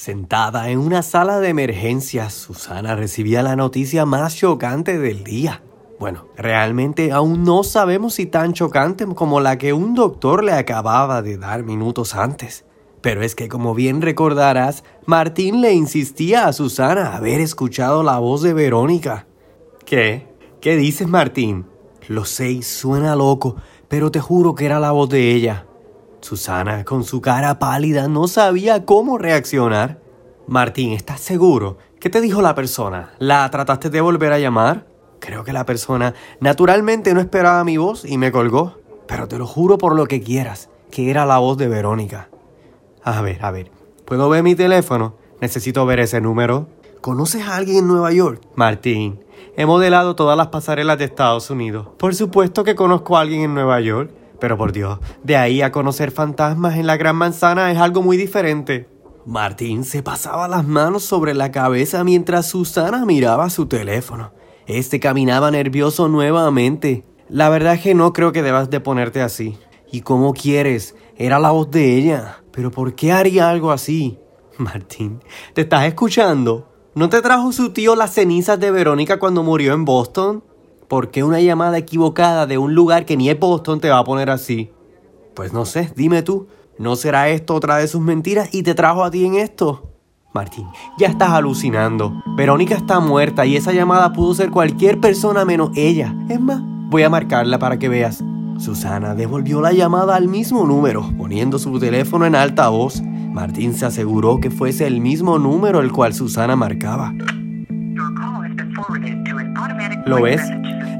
Sentada en una sala de emergencias, Susana recibía la noticia más chocante del día. Bueno, realmente aún no sabemos si tan chocante como la que un doctor le acababa de dar minutos antes. Pero es que como bien recordarás, Martín le insistía a Susana haber escuchado la voz de Verónica. ¿Qué? ¿Qué dices, Martín? Lo sé, suena loco, pero te juro que era la voz de ella. Susana, con su cara pálida, no sabía cómo reaccionar. Martín, ¿estás seguro? ¿Qué te dijo la persona? ¿La trataste de volver a llamar? Creo que la persona naturalmente no esperaba mi voz y me colgó. Pero te lo juro por lo que quieras, que era la voz de Verónica. A ver, a ver, ¿puedo ver mi teléfono? Necesito ver ese número. ¿Conoces a alguien en Nueva York? Martín, he modelado todas las pasarelas de Estados Unidos. Por supuesto que conozco a alguien en Nueva York. Pero por Dios, de ahí a conocer fantasmas en la Gran Manzana es algo muy diferente. Martín se pasaba las manos sobre la cabeza mientras Susana miraba su teléfono. Este caminaba nervioso nuevamente. La verdad es que no creo que debas de ponerte así. ¿Y cómo quieres? Era la voz de ella. ¿Pero por qué haría algo así? Martín, ¿te estás escuchando? ¿No te trajo su tío las cenizas de Verónica cuando murió en Boston? ¿Por qué una llamada equivocada de un lugar que ni es Boston te va a poner así? Pues no sé, dime tú, ¿no será esto otra de sus mentiras y te trajo a ti en esto? Martín, ya estás alucinando. Verónica está muerta y esa llamada pudo ser cualquier persona menos ella. Es más, voy a marcarla para que veas. Susana devolvió la llamada al mismo número, poniendo su teléfono en alta voz. Martín se aseguró que fuese el mismo número el cual Susana marcaba. ¿Lo ves?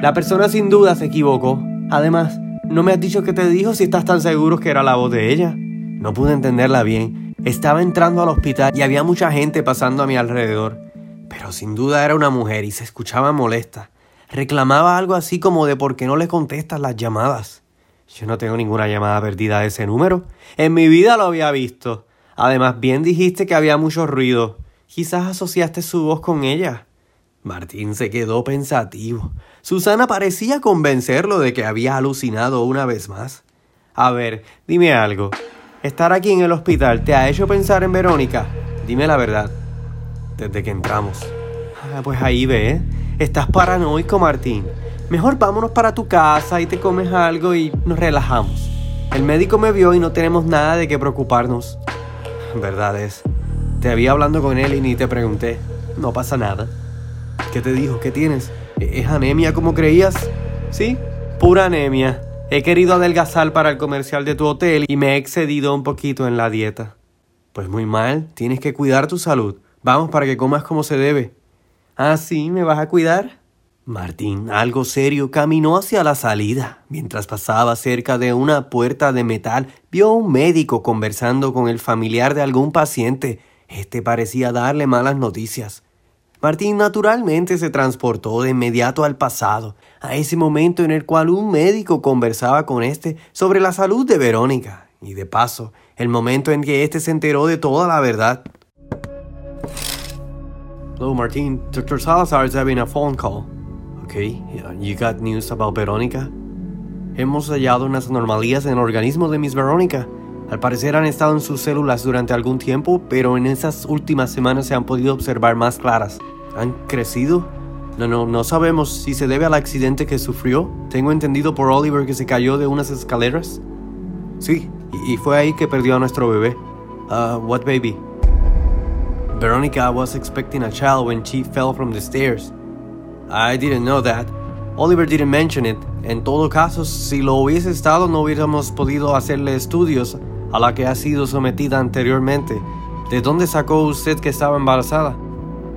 La persona sin duda se equivocó. Además, no me has dicho qué te dijo si estás tan seguro que era la voz de ella. No pude entenderla bien. Estaba entrando al hospital y había mucha gente pasando a mi alrededor. Pero sin duda era una mujer y se escuchaba molesta. Reclamaba algo así como de por qué no le contestas las llamadas. Yo no tengo ninguna llamada perdida de ese número. En mi vida lo había visto. Además, bien dijiste que había mucho ruido. Quizás asociaste su voz con ella. Martín se quedó pensativo. Susana parecía convencerlo de que había alucinado una vez más. A ver, dime algo. ¿Estar aquí en el hospital te ha hecho pensar en Verónica? Dime la verdad. Desde que entramos. Ah, pues ahí ve. ¿eh? Estás paranoico, Martín. Mejor vámonos para tu casa y te comes algo y nos relajamos. El médico me vio y no tenemos nada de qué preocuparnos. Verdad es. Te había hablando con él y ni te pregunté. No pasa nada. ¿Qué te dijo? ¿Qué tienes? ¿Es anemia como creías? Sí, pura anemia. He querido adelgazar para el comercial de tu hotel y me he excedido un poquito en la dieta. Pues muy mal, tienes que cuidar tu salud. Vamos para que comas como se debe. Ah, sí, ¿me vas a cuidar? Martín, algo serio, caminó hacia la salida. Mientras pasaba cerca de una puerta de metal, vio a un médico conversando con el familiar de algún paciente. Este parecía darle malas noticias. Martín naturalmente se transportó de inmediato al pasado, a ese momento en el cual un médico conversaba con éste sobre la salud de Verónica, y de paso, el momento en que éste se enteró de toda la verdad. Hello, Martín. Dr. Salazar is having a phone call. Okay, you got news about Verónica? Hemos hallado unas anomalías en el organismo de Miss Verónica. Al parecer han estado en sus células durante algún tiempo, pero en esas últimas semanas se han podido observar más claras. ¿Han crecido? No, no, no sabemos si se debe al accidente que sufrió. Tengo entendido por Oliver que se cayó de unas escaleras. Sí, y, fue ahí que perdió a nuestro bebé. Uh, what baby? Veronica was expecting a child when she fell from the stairs. I didn't know that. Oliver didn't mention it. En todo caso, si lo hubiese estado, no hubiéramos podido hacerle estudios a la que ha sido sometida anteriormente. ¿De dónde sacó usted que estaba embarazada?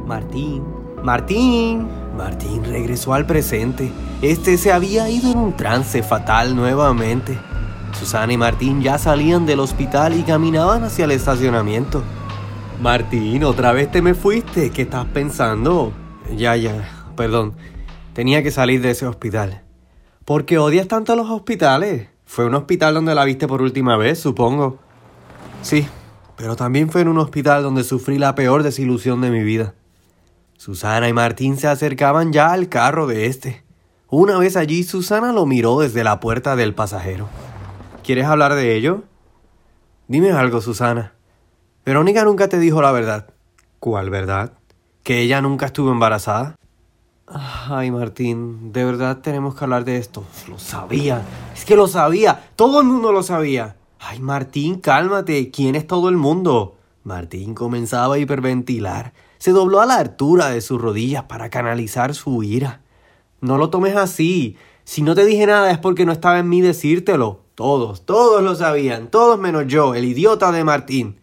Martín. Martín. Martín regresó al presente. Este se había ido en un trance fatal nuevamente. Susana y Martín ya salían del hospital y caminaban hacia el estacionamiento. Martín, otra vez te me fuiste. ¿Qué estás pensando? Ya, ya, perdón. Tenía que salir de ese hospital. ¿Por qué odias tanto a los hospitales? Fue un hospital donde la viste por última vez, supongo. Sí, pero también fue en un hospital donde sufrí la peor desilusión de mi vida. Susana y Martín se acercaban ya al carro de este. Una vez allí, Susana lo miró desde la puerta del pasajero. ¿Quieres hablar de ello? Dime algo, Susana. Verónica nunca te dijo la verdad. ¿Cuál verdad? ¿Que ella nunca estuvo embarazada? Ay, Martín, de verdad tenemos que hablar de esto. Lo sabía. Es que lo sabía. Todo el mundo lo sabía. Ay, Martín, cálmate. ¿Quién es todo el mundo? Martín comenzaba a hiperventilar. Se dobló a la altura de sus rodillas para canalizar su ira. No lo tomes así. Si no te dije nada es porque no estaba en mí decírtelo. Todos, todos lo sabían, todos menos yo, el idiota de Martín.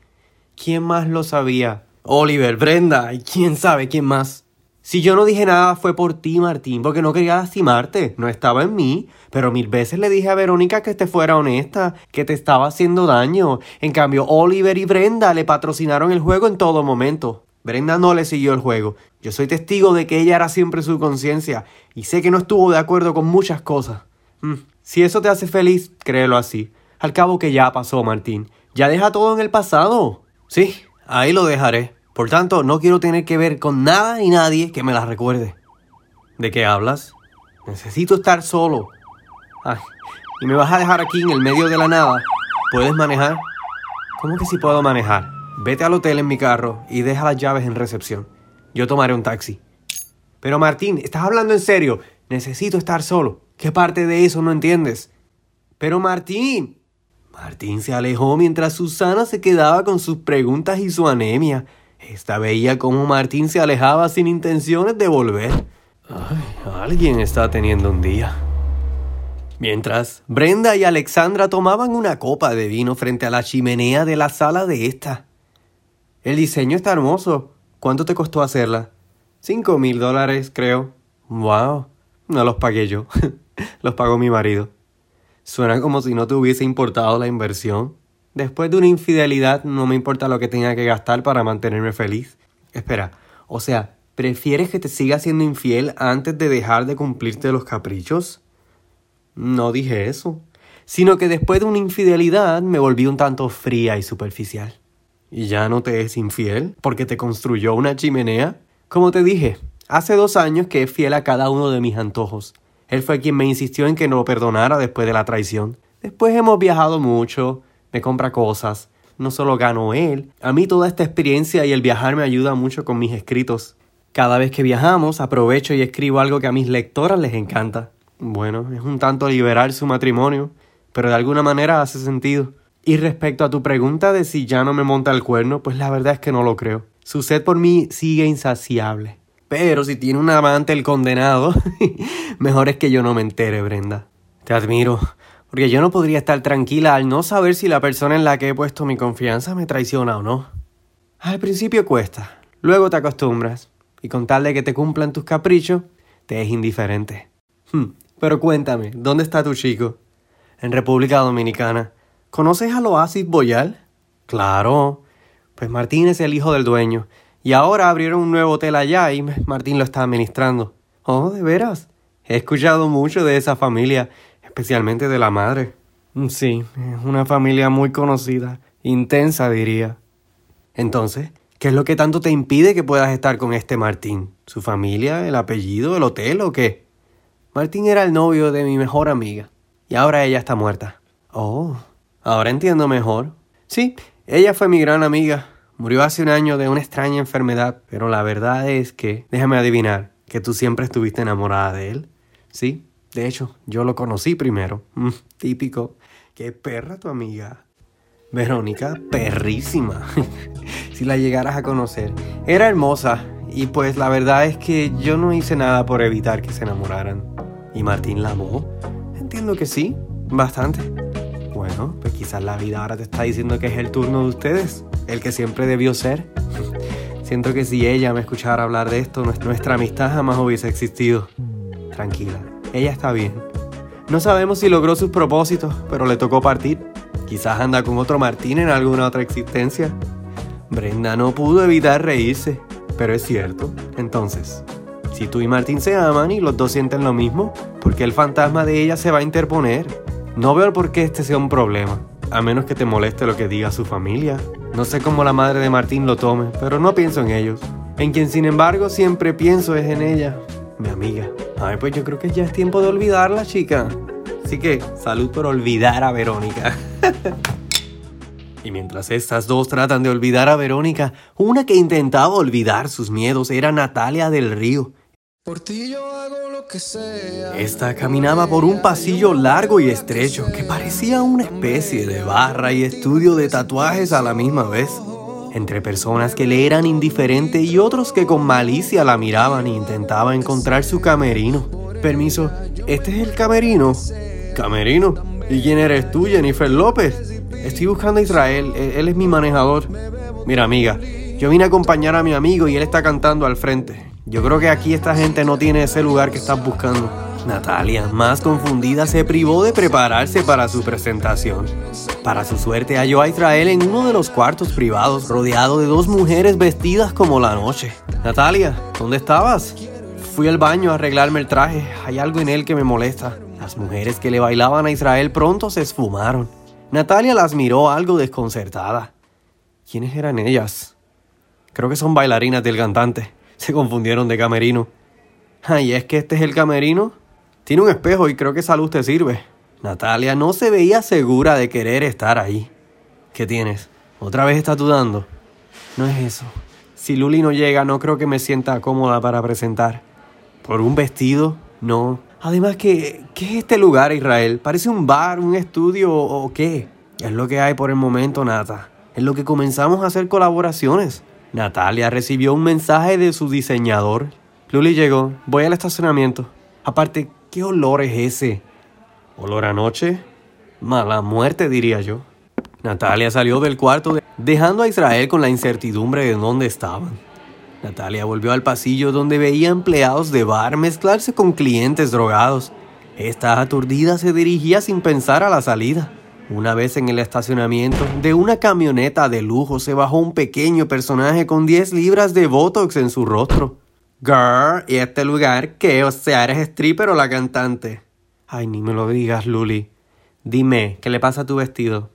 ¿Quién más lo sabía? Oliver, Brenda, y quién sabe quién más. Si yo no dije nada fue por ti, Martín, porque no quería lastimarte, no estaba en mí, pero mil veces le dije a Verónica que te fuera honesta, que te estaba haciendo daño. En cambio, Oliver y Brenda le patrocinaron el juego en todo momento. Brenda no le siguió el juego. Yo soy testigo de que ella era siempre su conciencia y sé que no estuvo de acuerdo con muchas cosas. Mm, si eso te hace feliz, créelo así. Al cabo que ya pasó, Martín. Ya deja todo en el pasado. Sí, ahí lo dejaré. Por tanto, no quiero tener que ver con nada ni nadie que me la recuerde. ¿De qué hablas? Necesito estar solo. Ay, ¿y me vas a dejar aquí en el medio de la nada? ¿Puedes manejar? ¿Cómo que si puedo manejar? Vete al hotel en mi carro y deja las llaves en recepción. Yo tomaré un taxi. Pero Martín, ¿estás hablando en serio? Necesito estar solo. ¿Qué parte de eso no entiendes? Pero Martín. Martín se alejó mientras Susana se quedaba con sus preguntas y su anemia. Esta veía cómo Martín se alejaba sin intenciones de volver. Ay, alguien está teniendo un día. Mientras, Brenda y Alexandra tomaban una copa de vino frente a la chimenea de la sala de esta. El diseño está hermoso. ¿Cuánto te costó hacerla? Cinco mil dólares, creo. Wow. No los pagué yo. los pagó mi marido. Suena como si no te hubiese importado la inversión. Después de una infidelidad no me importa lo que tenga que gastar para mantenerme feliz. Espera, o sea, ¿prefieres que te siga siendo infiel antes de dejar de cumplirte los caprichos? No dije eso, sino que después de una infidelidad me volví un tanto fría y superficial. ¿Y ya no te es infiel porque te construyó una chimenea? Como te dije, hace dos años que es fiel a cada uno de mis antojos. Él fue quien me insistió en que no lo perdonara después de la traición. Después hemos viajado mucho, me compra cosas. No solo gano él, a mí toda esta experiencia y el viajar me ayuda mucho con mis escritos. Cada vez que viajamos aprovecho y escribo algo que a mis lectoras les encanta. Bueno, es un tanto liberal su matrimonio, pero de alguna manera hace sentido. Y respecto a tu pregunta de si ya no me monta el cuerno, pues la verdad es que no lo creo. Su sed por mí sigue insaciable. Pero si tiene un amante el condenado, mejor es que yo no me entere, Brenda. Te admiro. Porque yo no podría estar tranquila al no saber si la persona en la que he puesto mi confianza me traiciona o no. Al principio cuesta, luego te acostumbras, y con tal de que te cumplan tus caprichos, te es indiferente. Hmm, pero cuéntame, ¿dónde está tu chico? En República Dominicana. ¿Conoces al Oasis Boyal? Claro. Pues Martín es el hijo del dueño, y ahora abrieron un nuevo hotel allá y Martín lo está administrando. Oh, ¿de veras? He escuchado mucho de esa familia especialmente de la madre. Mm, sí, es una familia muy conocida, intensa diría. Entonces, ¿qué es lo que tanto te impide que puedas estar con este Martín? ¿Su familia, el apellido, el hotel o qué? Martín era el novio de mi mejor amiga, y ahora ella está muerta. Oh, ahora entiendo mejor. Sí, ella fue mi gran amiga. Murió hace un año de una extraña enfermedad, pero la verdad es que, déjame adivinar, que tú siempre estuviste enamorada de él. ¿Sí? De hecho, yo lo conocí primero. Mm, típico. Qué perra tu amiga. Verónica, perrísima. si la llegaras a conocer. Era hermosa. Y pues la verdad es que yo no hice nada por evitar que se enamoraran. ¿Y Martín la amó? Entiendo que sí. Bastante. Bueno, pues quizás la vida ahora te está diciendo que es el turno de ustedes. El que siempre debió ser. Siento que si ella me escuchara hablar de esto, nuestra amistad jamás hubiese existido. Tranquila ella está bien. No sabemos si logró sus propósitos, pero le tocó partir. Quizás anda con otro Martín en alguna otra existencia. Brenda no pudo evitar reírse, pero es cierto. Entonces, si tú y Martín se aman y los dos sienten lo mismo, ¿por qué el fantasma de ella se va a interponer? No veo por qué este sea un problema, a menos que te moleste lo que diga su familia. No sé cómo la madre de Martín lo tome, pero no pienso en ellos. En quien sin embargo siempre pienso es en ella, mi amiga. Ay, pues yo creo que ya es tiempo de olvidarla, chica. Así que salud por olvidar a Verónica. Y mientras estas dos tratan de olvidar a Verónica, una que intentaba olvidar sus miedos era Natalia del Río. Por ti yo hago lo que sea. Esta caminaba por un pasillo largo y estrecho que parecía una especie de barra y estudio de tatuajes a la misma vez. Entre personas que le eran indiferentes y otros que con malicia la miraban e intentaban encontrar su camerino. Permiso, ¿este es el camerino? ¿Camerino? ¿Y quién eres tú, Jennifer López? Estoy buscando a Israel, e-, él es mi manejador. Mira, amiga, yo vine a acompañar a mi amigo y él está cantando al frente. Yo creo que aquí esta gente no tiene ese lugar que estás buscando. Natalia, más confundida, se privó de prepararse para su presentación. Para su suerte, halló a Israel en uno de los cuartos privados, rodeado de dos mujeres vestidas como la noche. Natalia, ¿dónde estabas? Fui al baño a arreglarme el traje. Hay algo en él que me molesta. Las mujeres que le bailaban a Israel pronto se esfumaron. Natalia las miró algo desconcertada. ¿Quiénes eran ellas? Creo que son bailarinas del cantante. Se confundieron de camerino. Ay, ¿es que este es el camerino? Tiene un espejo y creo que esa luz te sirve. Natalia no se veía segura de querer estar ahí. ¿Qué tienes? ¿Otra vez estás dudando? No es eso. Si Luli no llega, no creo que me sienta cómoda para presentar. ¿Por un vestido? No. Además, ¿qué, ¿qué es este lugar, Israel? ¿Parece un bar, un estudio o qué? Es lo que hay por el momento, Nata. Es lo que comenzamos a hacer colaboraciones. Natalia recibió un mensaje de su diseñador. Luli llegó. Voy al estacionamiento. Aparte, ¿qué olor es ese? ¿Olor a noche? Mala muerte, diría yo. Natalia salió del cuarto dejando a Israel con la incertidumbre de dónde estaban. Natalia volvió al pasillo donde veía empleados de bar mezclarse con clientes drogados. Esta aturdida se dirigía sin pensar a la salida. Una vez en el estacionamiento de una camioneta de lujo se bajó un pequeño personaje con 10 libras de botox en su rostro. Girl, ¿y este lugar qué? O sea, ¿eres stripper o la cantante? Ay, ni me lo digas, Luli. Dime, ¿qué le pasa a tu vestido?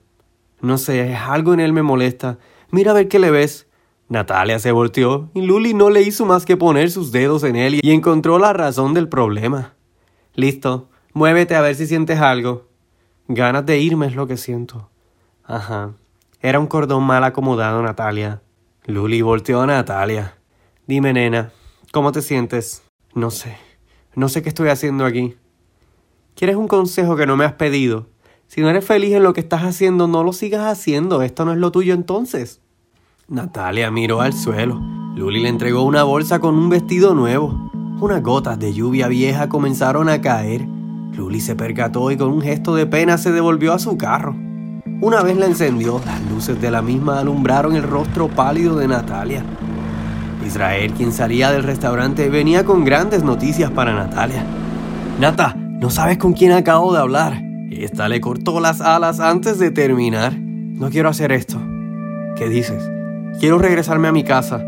No sé, algo en él me molesta. Mira a ver qué le ves. Natalia se volteó y Luli no le hizo más que poner sus dedos en él y encontró la razón del problema. Listo, muévete a ver si sientes algo. Ganas de irme es lo que siento. Ajá. Era un cordón mal acomodado, Natalia. Luli volteó a Natalia. Dime, nena, ¿cómo te sientes? No sé. No sé qué estoy haciendo aquí. ¿Quieres un consejo que no me has pedido? Si no eres feliz en lo que estás haciendo, no lo sigas haciendo. Esto no es lo tuyo entonces. Natalia miró al suelo. Luli le entregó una bolsa con un vestido nuevo. Unas gotas de lluvia vieja comenzaron a caer. Luli se percató y con un gesto de pena se devolvió a su carro. Una vez la encendió, las luces de la misma alumbraron el rostro pálido de Natalia. Israel, quien salía del restaurante, venía con grandes noticias para Natalia. Nata, no sabes con quién acabo de hablar. Esta le cortó las alas antes de terminar. No quiero hacer esto. ¿Qué dices? Quiero regresarme a mi casa.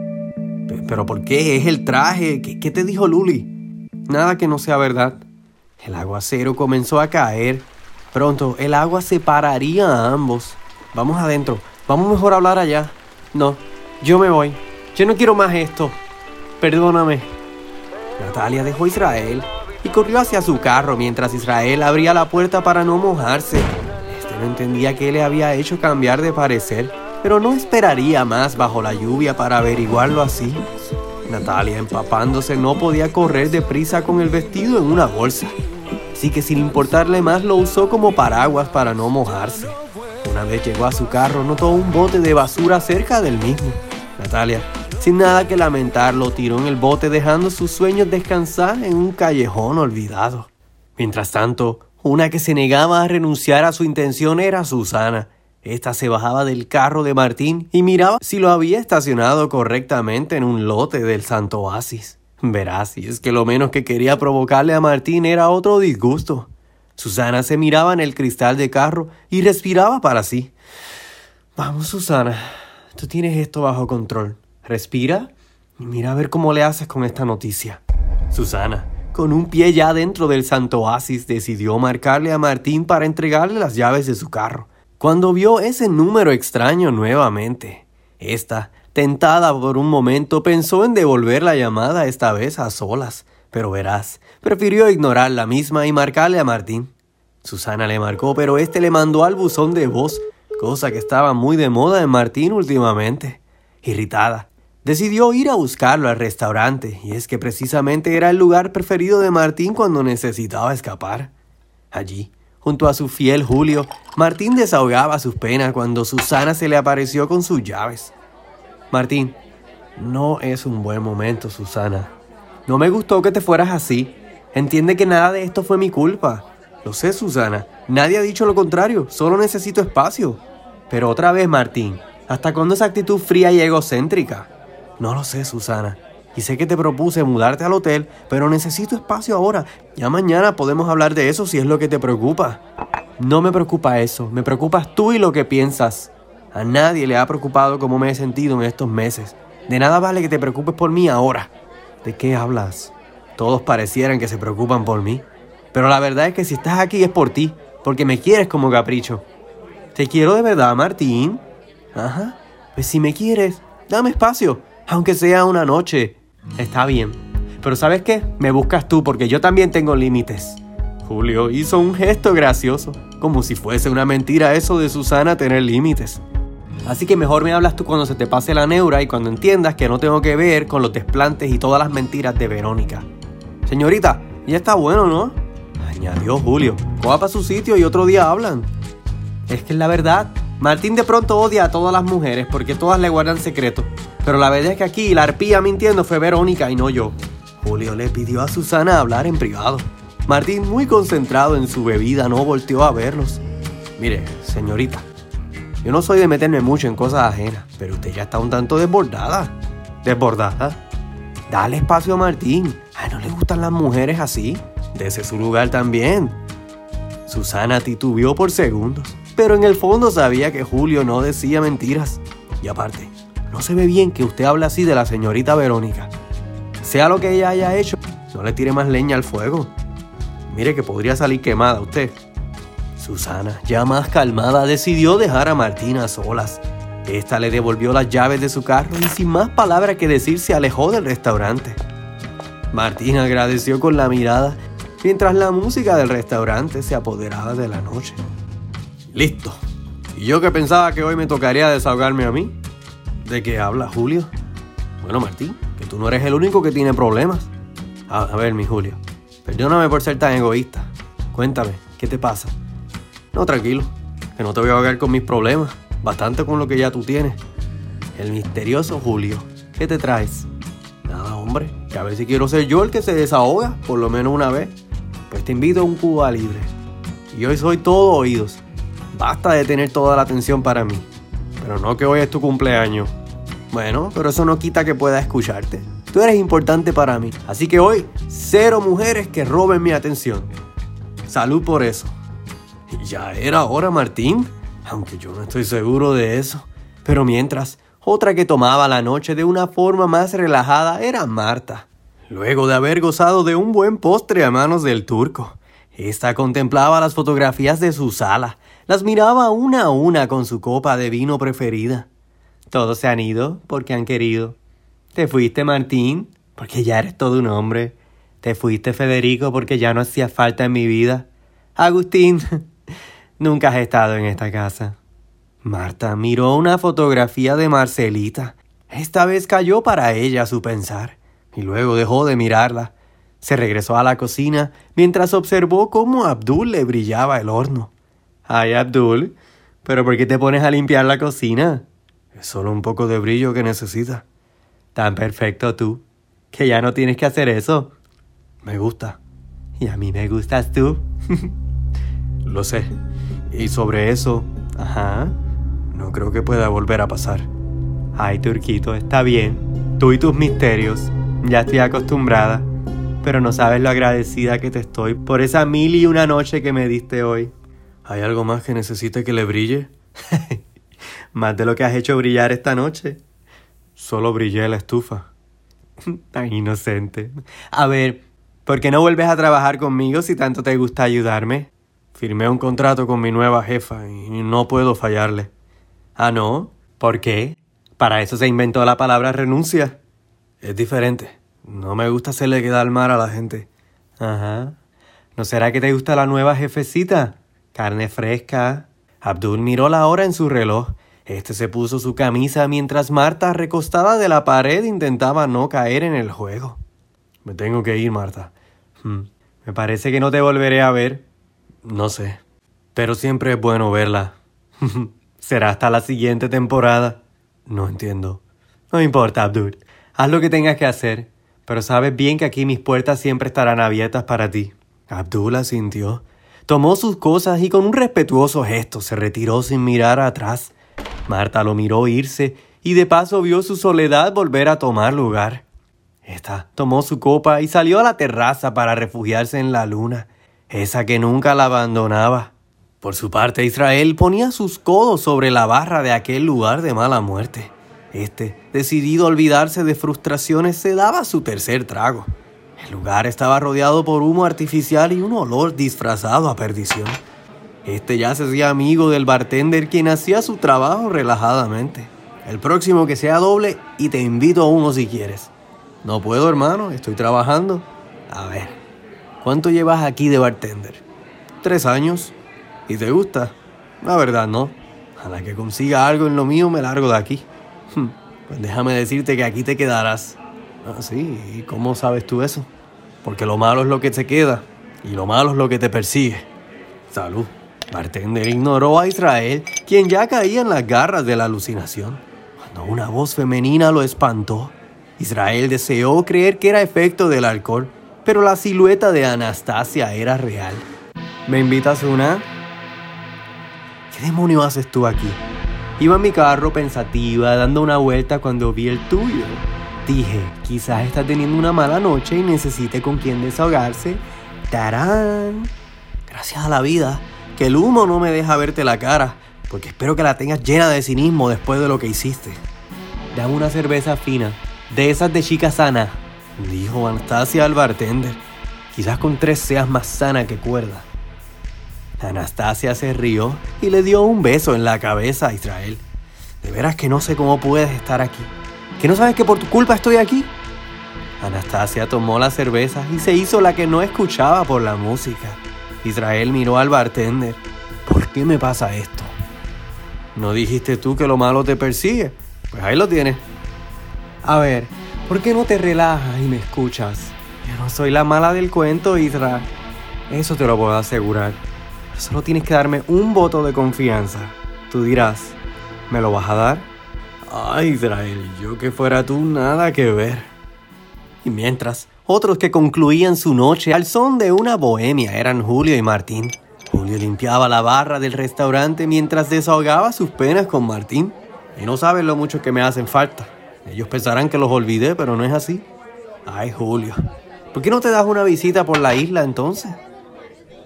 ¿Pero por qué? ¿Es el traje? ¿Qué, te dijo Luli? Nada que no sea verdad. El aguacero comenzó a caer. Pronto el agua separaría a ambos. Vamos adentro. Vamos mejor a hablar allá. No, yo me voy. Yo no quiero más esto. Perdóname. Natalia dejó a Israel y corrió hacia su carro mientras Israel abría la puerta para no mojarse. Este no entendía qué le había hecho cambiar de parecer pero no esperaría más bajo la lluvia para averiguarlo así. Natalia, empapándose, no podía correr deprisa con el vestido en una bolsa, así que sin importarle más lo usó como paraguas para no mojarse. Una vez llegó a su carro, notó un bote de basura cerca del mismo. Natalia, sin nada que lamentar, lo tiró en el bote dejando sus sueños descansar en un callejón olvidado. Mientras tanto, una que se negaba a renunciar a su intención era Susana, esta se bajaba del carro de Martín y miraba si lo había estacionado correctamente en un lote del Santo Oasis. Verás, y es que lo menos que quería provocarle a Martín era otro disgusto. Susana se miraba en el cristal de carro y respiraba para sí. Vamos, Susana, tú tienes esto bajo control. Respira y mira a ver cómo le haces con esta noticia. Susana, con un pie ya dentro del Santo Oasis, decidió marcarle a Martín para entregarle las llaves de su carro cuando vio ese número extraño nuevamente. Esta, tentada por un momento, pensó en devolver la llamada esta vez a solas, pero verás, prefirió ignorar la misma y marcarle a Martín. Susana le marcó, pero este le mandó al buzón de voz cosa que estaba muy de moda en Martín últimamente. Irritada, decidió ir a buscarlo al restaurante, y es que precisamente era el lugar preferido de Martín cuando necesitaba escapar. Allí, junto a su fiel Julio, Martín desahogaba sus penas cuando Susana se le apareció con sus llaves. Martín, no es un buen momento, Susana. No me gustó que te fueras así. Entiende que nada de esto fue mi culpa. Lo sé, Susana. Nadie ha dicho lo contrario. Solo necesito espacio. Pero otra vez, Martín, ¿hasta cuándo esa actitud fría y egocéntrica? No lo sé, Susana. Y sé que te propuse mudarte al hotel, pero necesito espacio ahora. Ya mañana podemos hablar de eso si es lo que te preocupa. No me preocupa eso, me preocupas tú y lo que piensas. A nadie le ha preocupado cómo me he sentido en estos meses. De nada vale que te preocupes por mí ahora. ¿De qué hablas? Todos parecieran que se preocupan por mí. Pero la verdad es que si estás aquí es por ti, porque me quieres como capricho. ¿Te quiero de verdad, Martín? Ajá. Pues si me quieres, dame espacio aunque sea una noche. Está bien. Pero ¿sabes qué? Me buscas tú porque yo también tengo límites. Julio hizo un gesto gracioso, como si fuese una mentira eso de Susana tener límites. Así que mejor me hablas tú cuando se te pase la neura y cuando entiendas que no tengo que ver con los desplantes y todas las mentiras de Verónica. Señorita, ya está bueno, ¿no? Añadió Julio. Coja para su sitio y otro día hablan. Es que es la verdad. Martín de pronto odia a todas las mujeres porque todas le guardan secretos. Pero la verdad es que aquí la arpía mintiendo fue Verónica y no yo. Julio le pidió a Susana hablar en privado. Martín, muy concentrado en su bebida, no volteó a verlos. Mire, señorita, yo no soy de meterme mucho en cosas ajenas, pero usted ya está un tanto desbordada. ¿Desbordada? Dale espacio a Martín. Ay, ¿no le gustan las mujeres así? Dese su lugar también. Susana titubeó por segundos, pero en el fondo sabía que Julio no decía mentiras. Y aparte, no se ve bien que usted hable así de la señorita Verónica. Sea lo que ella haya hecho, no le tire más leña al fuego. Mire que podría salir quemada usted. Susana, ya más calmada, decidió dejar a Martina a solas. Esta le devolvió las llaves de su carro y sin más palabras que decir se alejó del restaurante. Martina agradeció con la mirada mientras la música del restaurante se apoderaba de la noche. Listo. ¿Y yo que pensaba que hoy me tocaría desahogarme a mí? ¿De qué habla Julio? Bueno, Martín, que tú no eres el único que tiene problemas. A, ver, mi Julio, perdóname por ser tan egoísta. Cuéntame, ¿qué te pasa? No, tranquilo, que no te voy a ahogar con mis problemas. Bastante con lo que ya tú tienes. El misterioso Julio, ¿qué te traes? Nada, hombre, que a ver si quiero ser yo el que se desahoga, por lo menos una vez. Pues te invito a un Cuba libre. Y hoy soy todo oídos. Basta de tener toda la atención para mí. Pero no que hoy es tu cumpleaños. Bueno, pero eso no quita que pueda escucharte. Tú eres importante para mí. Así que hoy, cero mujeres que roben mi atención. Salud por eso. Ya era hora, Martín. Aunque yo no estoy seguro de eso. Pero mientras, otra que tomaba la noche de una forma más relajada era Marta. Luego de haber gozado de un buen postre a manos del turco, esta contemplaba las fotografías de su sala, las miraba una a una con su copa de vino preferida. Todos se han ido porque han querido. Te fuiste, Martín, porque ya eres todo un hombre. Te fuiste, Federico, porque ya no hacía falta en mi vida. Agustín, nunca has estado en esta casa. Marta miró una fotografía de Marcelita. Esta vez cayó para ella su pensar, y luego dejó de mirarla. Se regresó a la cocina mientras observó cómo Abdul le brillaba el horno. Ay, Abdul, ¿pero por qué te pones a limpiar la cocina? Es solo un poco de brillo que necesita. Tan perfecto tú, que ya no tienes que hacer eso. Me gusta. Y a mí me gustas tú. Lo sé. Y sobre eso, ajá, no creo que pueda volver a pasar. Ay, Turquito, está bien. Tú y tus misterios. Ya estoy acostumbrada. Pero no sabes lo agradecida que te estoy por esa mil y una noche que me diste hoy. ¿Hay algo más que necesite que le brille? Más de lo que has hecho brillar esta noche. Solo brillé la estufa. Tan inocente. A ver, ¿por qué no vuelves a trabajar conmigo si tanto te gusta ayudarme? Firmé un contrato con mi nueva jefa y no puedo fallarle. Ah, ¿no? ¿Por qué? Para eso se inventó la palabra renuncia. Es diferente. No me gusta hacerle quedar mal a la gente. Ajá. ¿No será que te gusta la nueva jefecita? Carne fresca, Abdul miró la hora en su reloj. Este se puso su camisa mientras Marta, recostada de la pared, intentaba no caer en el juego. Me tengo que ir, Marta. Hmm. Me parece que no te volveré a ver. No sé. Pero siempre es bueno verla. Será hasta la siguiente temporada. No entiendo. No importa, Abdul. Haz lo que tengas que hacer. Pero sabes bien que aquí mis puertas siempre estarán abiertas para ti. Abdul asintió. Tomó sus cosas y con un respetuoso gesto se retiró sin mirar atrás. Marta lo miró irse y de paso vio su soledad volver a tomar lugar. Esta tomó su copa y salió a la terraza para refugiarse en la luna, esa que nunca la abandonaba. Por su parte, Israel ponía sus codos sobre la barra de aquel lugar de mala muerte. Este, decidido a olvidarse de frustraciones, se daba su tercer trago. El lugar estaba rodeado por humo artificial y un olor disfrazado a perdición. Este ya se hacía amigo del bartender quien hacía su trabajo relajadamente. El próximo que sea doble y te invito a uno si quieres. No puedo, hermano, estoy trabajando. A ver, ¿cuánto llevas aquí de bartender? Tres años. ¿Y te gusta? La verdad, no. A la que consiga algo en lo mío me largo de aquí. Pues déjame decirte que aquí te quedarás. Ah, sí, ¿y cómo sabes tú eso? Porque lo malo es lo que te queda y lo malo es lo que te persigue. Salud. Bartender ignoró a Israel, quien ya caía en las garras de la alucinación. Cuando una voz femenina lo espantó, Israel deseó creer que era efecto del alcohol, pero la silueta de Anastasia era real. ¿Me invitas una? ¿Qué demonio haces tú aquí? Iba en mi carro pensativa, dando una vuelta cuando vi el tuyo. Dije, quizás está teniendo una mala noche y necesite con quien desahogarse. ¡Tarán! Gracias a la vida, que el humo no me deja verte la cara, porque espero que la tengas llena de cinismo después de lo que hiciste. Dame una cerveza fina, de esas de chica sana, dijo Anastasia al bartender. Quizás con tres seas más sana que cuerda. Anastasia se rió y le dio un beso en la cabeza a Israel. De veras que no sé cómo puedes estar aquí. ¿Que no sabes que por tu culpa estoy aquí? Anastasia tomó la cerveza y se hizo la que no escuchaba por la música. Israel miró al bartender. ¿Por qué me pasa esto? ¿No dijiste tú que lo malo te persigue? Pues ahí lo tienes. A ver, ¿por qué no te relajas y me escuchas? Yo no soy la mala del cuento, Israel. Eso te lo puedo asegurar. Solo tienes que darme un voto de confianza. Tú dirás, ¿me lo vas a dar? Ay, Israel, yo que fuera tú, nada que ver. Y mientras, otros que concluían su noche al son de una bohemia eran Julio y Martín. Julio limpiaba la barra del restaurante mientras desahogaba sus penas con Martín. Y no saben lo mucho que me hacen falta. Ellos pensarán que los olvidé, pero no es así. Ay, Julio, ¿por qué no te das una visita por la isla entonces?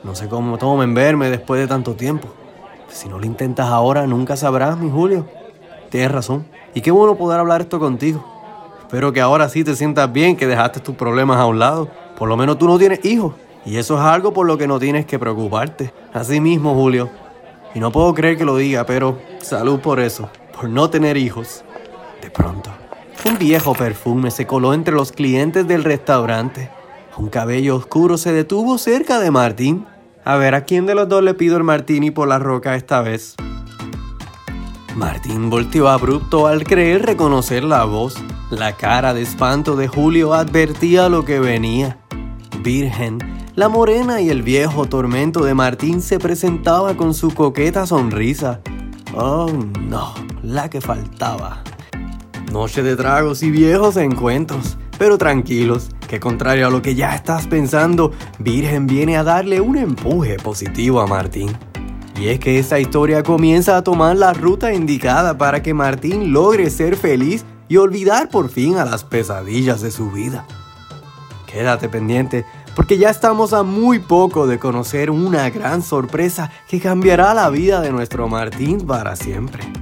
No sé cómo tomen verme después de tanto tiempo. Si no lo intentas ahora, nunca sabrás, mi Julio. Tienes razón. Y qué bueno poder hablar esto contigo. Espero que ahora sí te sientas bien, que dejaste tus problemas a un lado. Por lo menos tú no tienes hijos. Y eso es algo por lo que no tienes que preocuparte. Así mismo, Julio. Y no puedo creer que lo diga, pero salud por eso, por no tener hijos. De pronto, un viejo perfume se coló entre los clientes del restaurante. Un cabello oscuro se detuvo cerca de Martín. A ver, ¿a quién de los dos le pido el martini por la roca esta vez? Martín volteó abrupto al creer reconocer la voz. La cara de espanto de Julio advertía lo que venía. Virgen, la morena y el viejo tormento de Martín se presentaba con su coqueta sonrisa. Oh, no, la que faltaba. Noche de tragos y viejos encuentros, pero tranquilos, que contrario a lo que ya estás pensando, Virgen viene a darle un empuje positivo a Martín. Y es que esta historia comienza a tomar la ruta indicada para que Martín logre ser feliz y olvidar por fin a las pesadillas de su vida. Quédate pendiente porque ya estamos a muy poco de conocer una gran sorpresa que cambiará la vida de nuestro Martín para siempre.